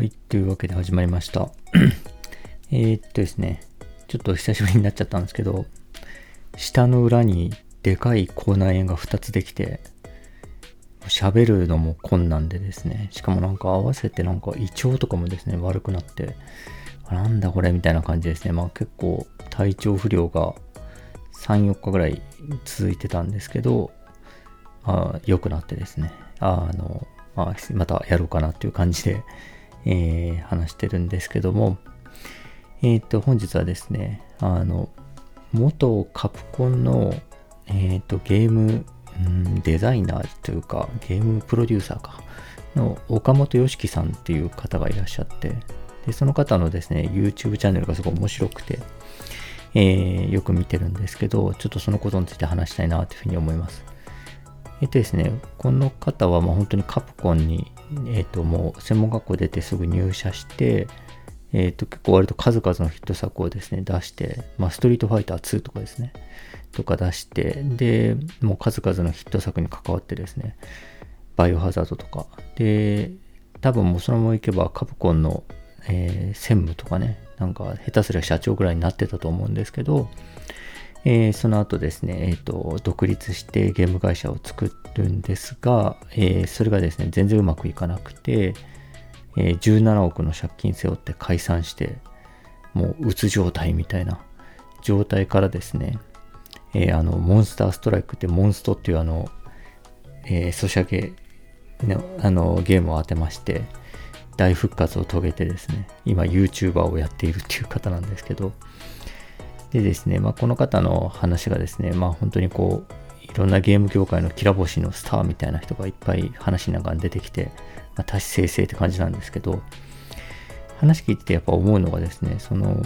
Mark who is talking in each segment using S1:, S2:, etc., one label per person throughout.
S1: はい、というわけで始まりました。えっとですね、ちょっと久しぶりになっちゃったんですけど、下の裏にでかい口内炎が2つできて、喋るのも困難でですね、しかもなんか合わせてなんか胃腸とかもですね、悪くなって、なんだこれみたいな感じですね。まあ結構体調不良が3、4日ぐらい続いてたんですけど、あ良くなってですね、あの、まあ、またやろうかなっていう感じで、えー、話してるんですけども、えっ、ー、と、本日はですね、あの、元カプコンの、えっ、ー、と、ゲーム、デザイナーというか、ゲームプロデューサーか、の岡本良樹さんっていう方がいらっしゃって、で、その方のですね、YouTube チャンネルがすごい面白くて、えー、よく見てるんですけど、ちょっとそのことについて話したいなというふうに思います。えっとですね、この方はまあ本当にカプコンに、えっと、もう専門学校出てすぐ入社して、えっと、結構割と数々のヒット作をですね、出して、まあ、ストリートファイター2とかですね、とか出して、で、もう数々のヒット作に関わってですね、バイオハザードとか、で、多分もうそのままいけばカプコンの、えー、専務とかね、なんか下手すりゃ社長ぐらいになってたと思うんですけど、えー、その後ですね、えーと、独立してゲーム会社を作るんですが、えー、それがですね、全然うまくいかなくて、えー、17億の借金背負って解散して、もううつ状態みたいな状態からですね、えあの、モンスターストライクってモンストっていうあの、えソシャゲあのゲームを当てまして、大復活を遂げてですね、今 YouTuber をやっているっていう方なんですけど、でですね、まあ、この方の話がですね、まあ、本当にこう、いろんなゲーム業界のきら星のスターみたいな人がいっぱい話の中に出てきて、まあ、多種生成って感じなんですけど、話聞いててやっぱ思うのがですね、その、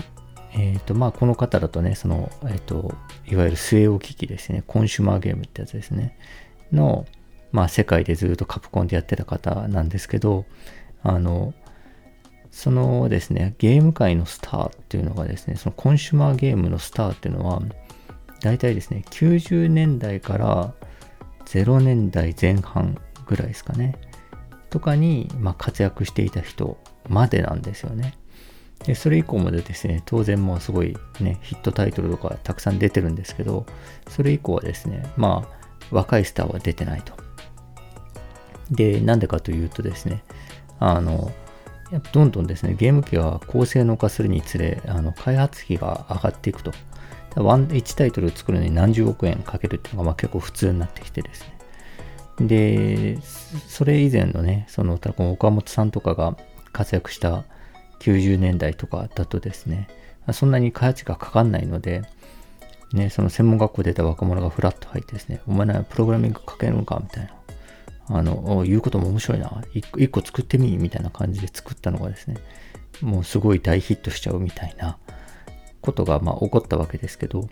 S1: えっ、ー、と、まあ、この方だとね、その、えっ、ー、と、いわゆる据え置き機ですね、コンシュマーゲームってやつですね、の、まあ、世界でずっとカプコンでやってた方なんですけど、あの、そのですね、ゲーム界のスターっていうのがですね、そのコンシュマーゲームのスターっていうのは、大体ですね、90年代から0年代前半ぐらいですかね、とかに、まあ、活躍していた人までなんですよね。で、それ以降もですね、当然もうすごいね、ヒットタイトルとかたくさん出てるんですけど、それ以降はですね、まあ、若いスターは出てないと。で、なんでかというとですね、あの、どんどんですね、ゲーム機が高性能化するにつれ、あの開発費が上がっていくと。1タイトルを作るのに何十億円かけるっていうのがまあ結構普通になってきてですね。で、それ以前のね、その、この岡本さんとかが活躍した90年代とかだとですね、そんなに開発費がかかんないので、ね、その専門学校出た若者がフラッと入ってですね、お前ならプログラミング書けるのかみたいな。あの、言うことも面白いな。一個作ってみみたいな感じで作ったのがですね、もうすごい大ヒットしちゃうみたいなことがまあ起こったわけですけど、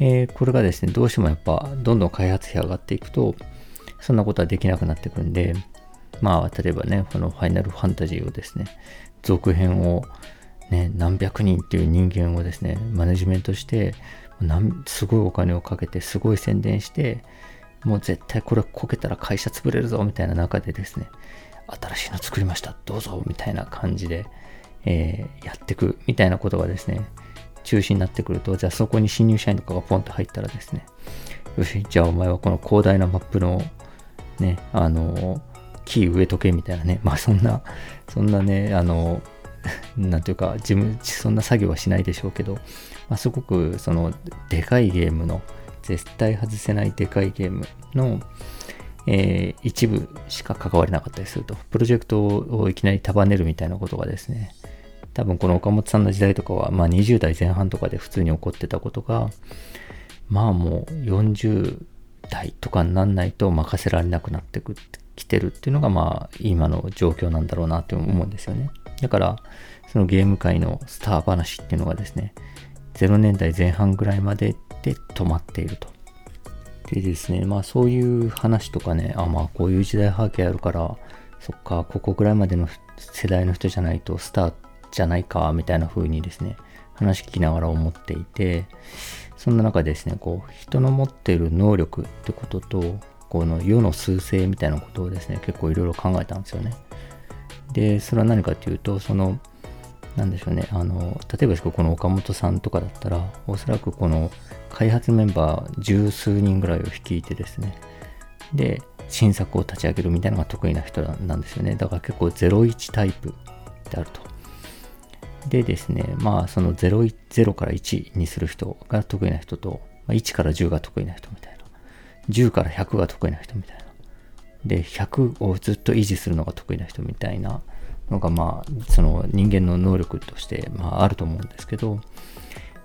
S1: えー、これがですね、どうしてもやっぱどんどん開発費上がっていくと、そんなことはできなくなってくんで、まあ、例えばね、このファイナルファンタジーをですね、続編をね、何百人っていう人間をですね、マネジメントして、すごいお金をかけて、すごい宣伝して、もう絶対これこけたら会社潰れるぞみたいな中でですね、新しいの作りました、どうぞみたいな感じで、えー、やっていくみたいなことがですね、中心になってくると、じゃあそこに新入社員とかがポンと入ったらですね、よし、じゃあお前はこの広大なマップのね、あの、キー植えとけみたいなね、まあそんな、そんなね、あの、なんていうか、事務、そんな作業はしないでしょうけど、まあ、すごくそのでかいゲームの絶対外せないでかいゲームの、えー、一部しか関われなかったりすると。プロジェクトをいきなり束ねるみたいなことがですね、多分この岡本さんの時代とかは、まあ20代前半とかで普通に起こってたことが、まあもう40代とかになんないと任せられなくなってきてるっていうのがまあ今の状況なんだろうなって思うんですよね。だからそのゲーム界のスター話っていうのがですね、0年代前半ぐらいまでで止まっていると。でですね、まあそういう話とかね、あ、まあこういう時代背景あるから、そっか、ここぐらいまでの世代の人じゃないとスターじゃないか、みたいな風にですね、話聞きながら思っていて、そんな中ですね、こう、人の持っている能力ってことと、この世の数勢みたいなことをですね、結構いろいろ考えたんですよね。で、それは何かというと、その、なんでしょうね、あの、例えばですけどこの岡本さんとかだったら、おそらくこの開発メンバー十数人ぐらいを率いてですね、で、新作を立ち上げるみたいなのが得意な人なんですよね。だから結構01タイプであると。でですね、まあその 0, 0から1にする人が得意な人と、ま、1から10が得意な人みたいな。10から100が得意な人みたいな。で、100をずっと維持するのが得意な人みたいなのが、まあ、その人間の能力として、まあ、あると思うんですけど、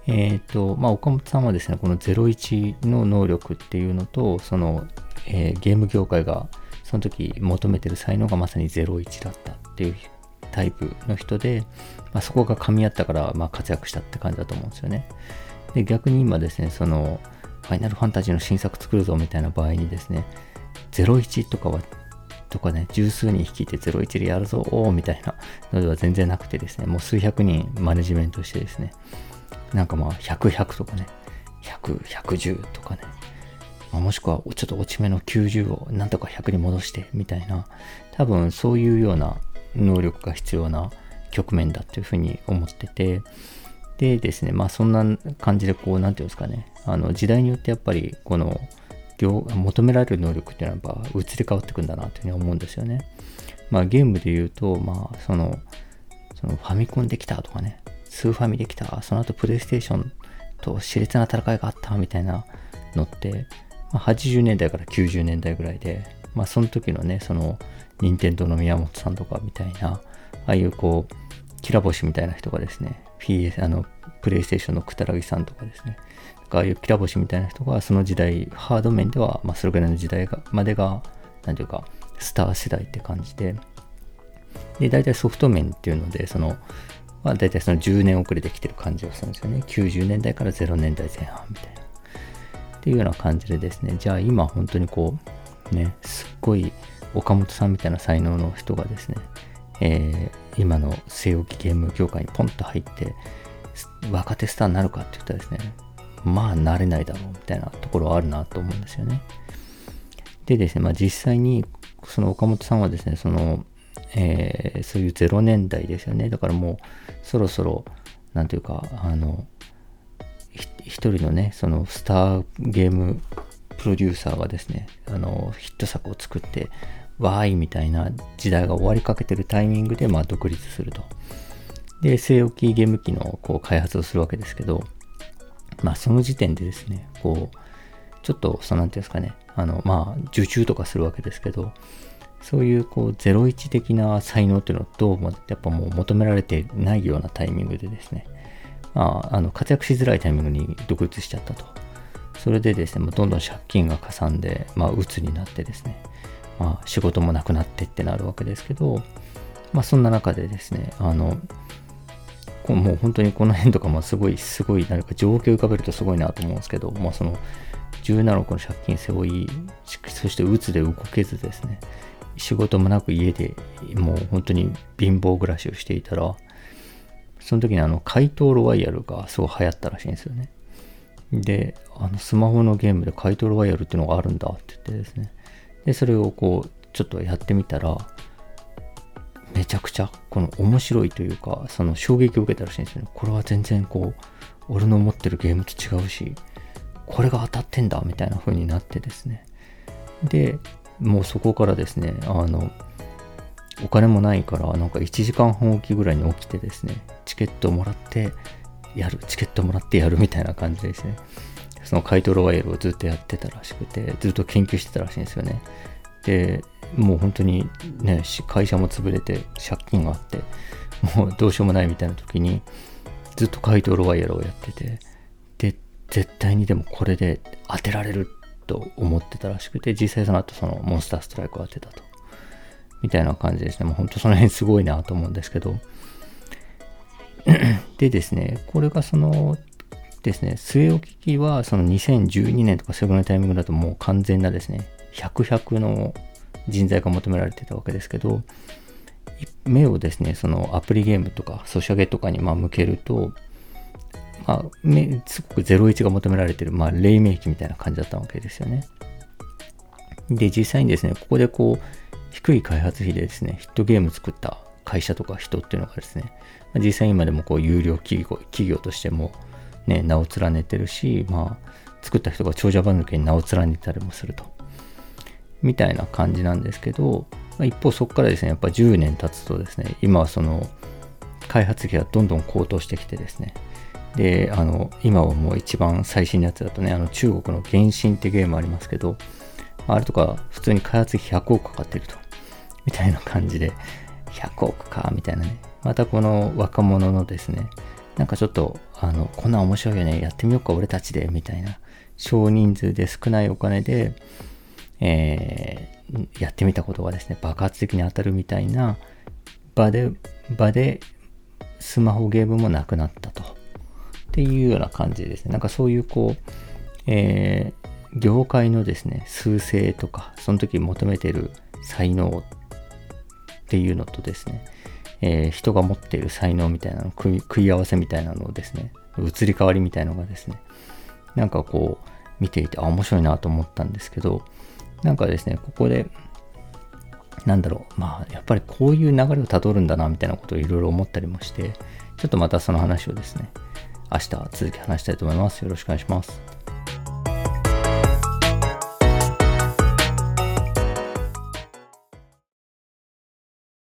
S1: えっ、ー、と、まあ、岡本さんはですね、この01の能力っていうのと、その、えー、ゲーム業界がその時求めてる才能がまさに01だったっていうタイプの人で、まあ、そこが噛み合ったから、まあ、活躍したって感じだと思うんですよね。で、逆に今ですね、その、ファイナルファンタジーの新作作るぞみたいな場合にですね、01とかは、とかね、十数人率いて01でやるぞ、みたいなのでは全然なくてですね、もう数百人マネジメントしてですね、なんかまあ、100、100とかね、100、110とかね、まあ、もしくはちょっと落ち目の90をなんとか100に戻してみたいな、多分そういうような能力が必要な局面だというふうに思ってて、でですね、まあそんな感じでこう、なんていうんですかね、あの時代によってやっぱりこの求められる能力っていうのはやっぱ移り変わっていくんだなというふうに思うんですよね。まあゲームで言うと、まあその、そのファミコンできたとかね、スーファミできた、その後プレイステーションと熾烈な戦いがあったみたいなのって、まあ、80年代から90年代ぐらいで、まあその時のね、その任天堂の宮本さんとかみたいな、ああいうこう、きら星みたいな人がですね、PS、あの、プレイステーションのくたらぎさんとかですね、ああいうきら星みたいな人が、その時代、ハード面では、まあ、それぐらいの時代がまでが、なんていうか、スター世代って感じで、で、大体ソフト面っていうので、その、まあ、大体その10年遅れてきてる感じがするんですよね。90年代から0年代前半みたいな。っていうような感じでですね、じゃあ今本当にこう、ね、すっごい岡本さんみたいな才能の人がですね、えー、今の据え置きゲーム業界にポンと入って、若手スターになるかって言ったらですね、まあなれないだろうみたいなところはあるなと思うんですよね。でですね、まあ実際にその岡本さんはですね、その、えー、そういう0年代ですよね。だからもうそろそろ、なんていうか、あの、一人のね、そのスターゲームプロデューサーがですね、あの、ヒット作を作って、わーいみたいな時代が終わりかけてるタイミングで、まあ、独立すると。で、据え置きゲーム機のこう開発をするわけですけど、まあ、その時点でですね、こう、ちょっと、その、なんていうんですかね、あの、まあ、受注とかするわけですけど、そういう、こう、01的な才能っていうのをどうも、やっぱもう求められてないようなタイミングでですね、まあ、あの、活躍しづらいタイミングに独立しちゃったと。それでですね、どんどん借金がかさんで、まあ、鬱になってですね、まあ、仕事もなくなってってなるわけですけど、まあ、そんな中でですね、あの、もう本当にこの辺とかもすごい、すごい、何か状況を浮かべるとすごいなと思うんですけど、まあ、その、17個の借金背負い、そして鬱で動けずですね、仕事もなく家でもう本当に貧乏暮らしをしていたら、その時にあの、怪盗ロワイヤルがすごい流行ったらしいんですよね。で、あの、スマホのゲームで怪盗ロワイヤルっていうのがあるんだって言ってですね、で、それをこう、ちょっとやってみたら、めちゃくちゃ、この面白いというか、その衝撃を受けたらしいんですよね。これは全然こう、俺の持ってるゲームと違うし、これが当たってんだ、みたいな風になってですね。で、もうそこからですね、あの、お金もないから、なんか1時間半おきぐらいに起きてですね、チケットをもらってやる、チケットもらってやるみたいな感じですね。その怪盗ロワイヤルをずっとやってたらしくて、ずっと研究してたらしいんですよね。で、もう本当にね、会社も潰れて借金があって、もうどうしようもないみたいな時に、ずっと怪盗ロワイヤルをやってて、で、絶対にでもこれで当てられると思ってたらしくて、実際その後そのモンスターストライクを当てたと。みたいな感じですね。もう本当その辺すごいなと思うんですけど。でですね、これがそのですね、据え置き機はその2012年とかそれぐらいのタイミングだともう完全なですね、100、100の人材が求められてたわけですけど、目をですね、そのアプリゲームとかソシャゲとかにま向けると、まあ、すごく01が求められてる、まあ、黎明期みたいな感じだったわけですよね。で、実際にですね、ここでこう、低い開発費でですね、ヒットゲーム作った会社とか人っていうのがですね、実際今でもこう有料企業企業としても、ね、名を連ねてるし、まあ、作った人が長者番付に名を連ねたりもすると。みたいな感じなんですけど、まあ、一方そこからですね、やっぱ10年経つとですね、今はその開発費がどんどん高騰してきてですね、で、あの、今はもう一番最新のやつだとね、あの中国の原神ってゲームありますけど、あれとか普通に開発費100億かかってると。みたいな感じで、100億か、みたいなね。またこの若者のですね、なんかちょっと、あの、こんな面白いよね、やってみようか、俺たちで、みたいな、少人数で少ないお金で、えー、やってみたことがですね、爆発的に当たるみたいな場で、場で、スマホゲームもなくなったと。っていうような感じですね。なんかそういうこう、えー、業界のですね、数勢とか、その時求めてる才能っていうのとですね、えー、人が持っている才能みたいなの食い、食い合わせみたいなのをですね、移り変わりみたいのがですね、なんかこう、見ていて、あ、面白いなと思ったんですけど、なんかですね、ここで、なんだろう、まあ、やっぱりこういう流れをたどるんだな、みたいなことをいろいろ思ったりもして、ちょっとまたその話をですね、明日続き話したいと思います。よろしくお願いします。